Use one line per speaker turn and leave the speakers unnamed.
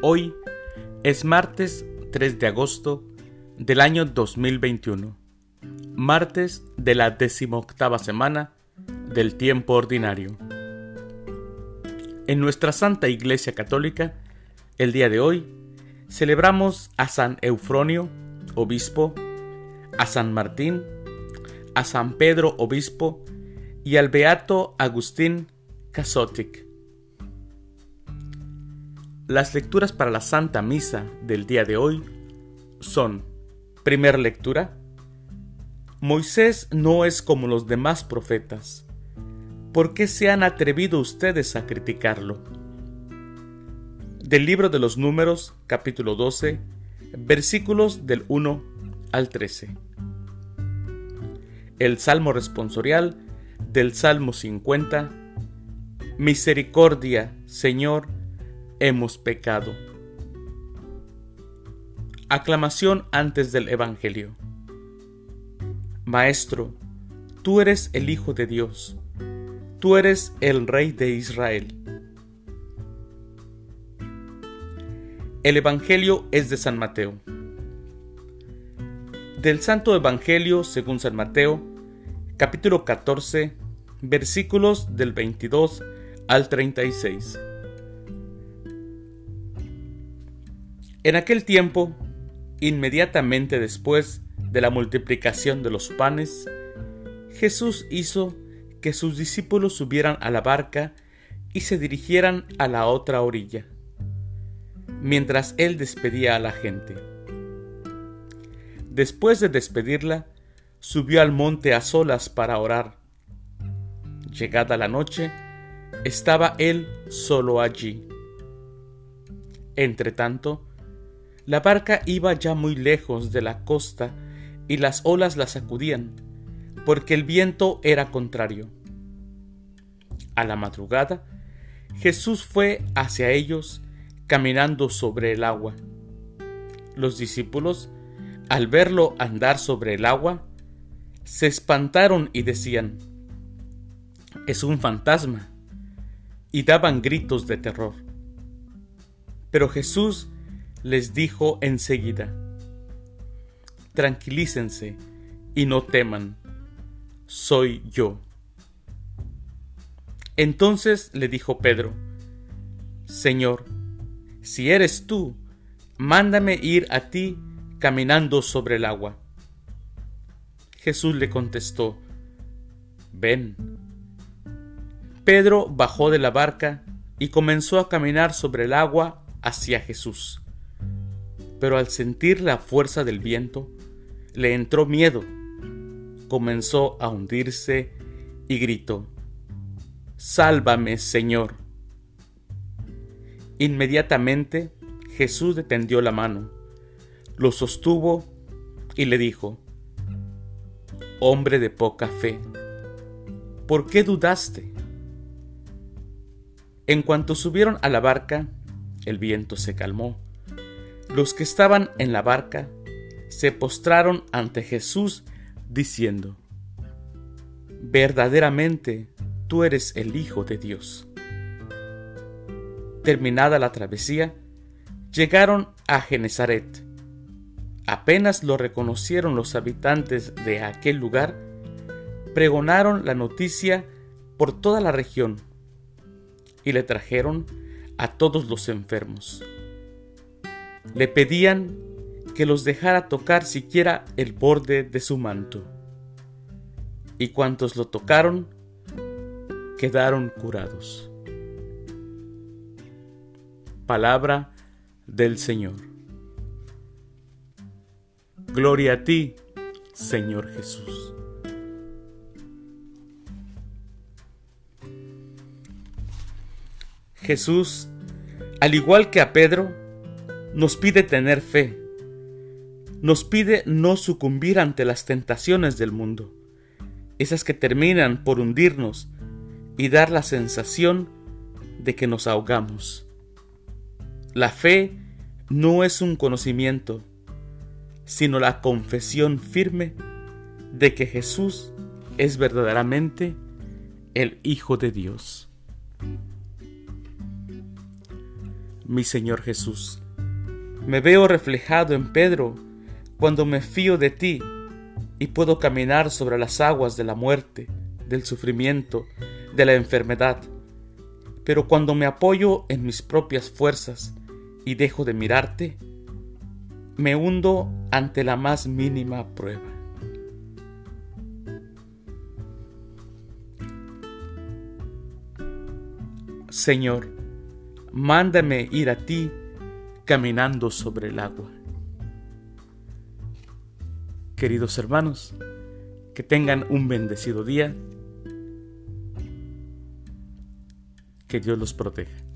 Hoy es martes 3 de agosto del año 2021, martes de la decimoctava semana del tiempo ordinario. En nuestra Santa Iglesia Católica, el día de hoy, celebramos a San Eufronio, obispo, a San Martín, a San Pedro, obispo, y al Beato Agustín Casotic. Las lecturas para la Santa Misa del día de hoy son, primera lectura, Moisés no es como los demás profetas. ¿Por qué se han atrevido ustedes a criticarlo? Del libro de los números, capítulo 12, versículos del 1 al 13. El Salmo responsorial del Salmo 50. Misericordia, Señor, hemos pecado. Aclamación antes del Evangelio. Maestro, tú eres el Hijo de Dios, tú eres el Rey de Israel. El Evangelio es de San Mateo. Del Santo Evangelio según San Mateo, capítulo 14, versículos del 22 al 36. En aquel tiempo, inmediatamente después de la multiplicación de los panes, Jesús hizo que sus discípulos subieran a la barca y se dirigieran a la otra orilla, mientras él despedía a la gente. Después de despedirla, subió al monte a solas para orar. Llegada la noche, estaba él solo allí. Entretanto, la barca iba ya muy lejos de la costa y las olas la sacudían, porque el viento era contrario. A la madrugada, Jesús fue hacia ellos caminando sobre el agua. Los discípulos, al verlo andar sobre el agua, se espantaron y decían, es un fantasma, y daban gritos de terror. Pero Jesús les dijo enseguida, Tranquilícense y no teman, soy yo. Entonces le dijo Pedro, Señor, si eres tú, mándame ir a ti caminando sobre el agua. Jesús le contestó, Ven. Pedro bajó de la barca y comenzó a caminar sobre el agua hacia Jesús pero al sentir la fuerza del viento, le entró miedo, comenzó a hundirse y gritó, Sálvame, Señor. Inmediatamente Jesús le tendió la mano, lo sostuvo y le dijo, Hombre de poca fe, ¿por qué dudaste? En cuanto subieron a la barca, el viento se calmó los que estaban en la barca se postraron ante Jesús diciendo, Verdaderamente tú eres el Hijo de Dios. Terminada la travesía, llegaron a Genezaret. Apenas lo reconocieron los habitantes de aquel lugar, pregonaron la noticia por toda la región y le trajeron a todos los enfermos le pedían que los dejara tocar siquiera el borde de su manto. Y cuantos lo tocaron, quedaron curados. Palabra del Señor. Gloria a ti, Señor Jesús. Jesús, al igual que a Pedro, nos pide tener fe, nos pide no sucumbir ante las tentaciones del mundo, esas que terminan por hundirnos y dar la sensación de que nos ahogamos. La fe no es un conocimiento, sino la confesión firme de que Jesús es verdaderamente el Hijo de Dios. mi Señor Jesús. Me veo reflejado en Pedro cuando me fío de ti y puedo caminar sobre las aguas de la muerte, del sufrimiento, de la enfermedad. Pero cuando me apoyo en mis propias fuerzas y dejo de mirarte, me hundo ante la más mínima prueba. Señor, mándame ir a ti caminando sobre el agua. Queridos hermanos, que tengan un bendecido día. Que Dios los proteja.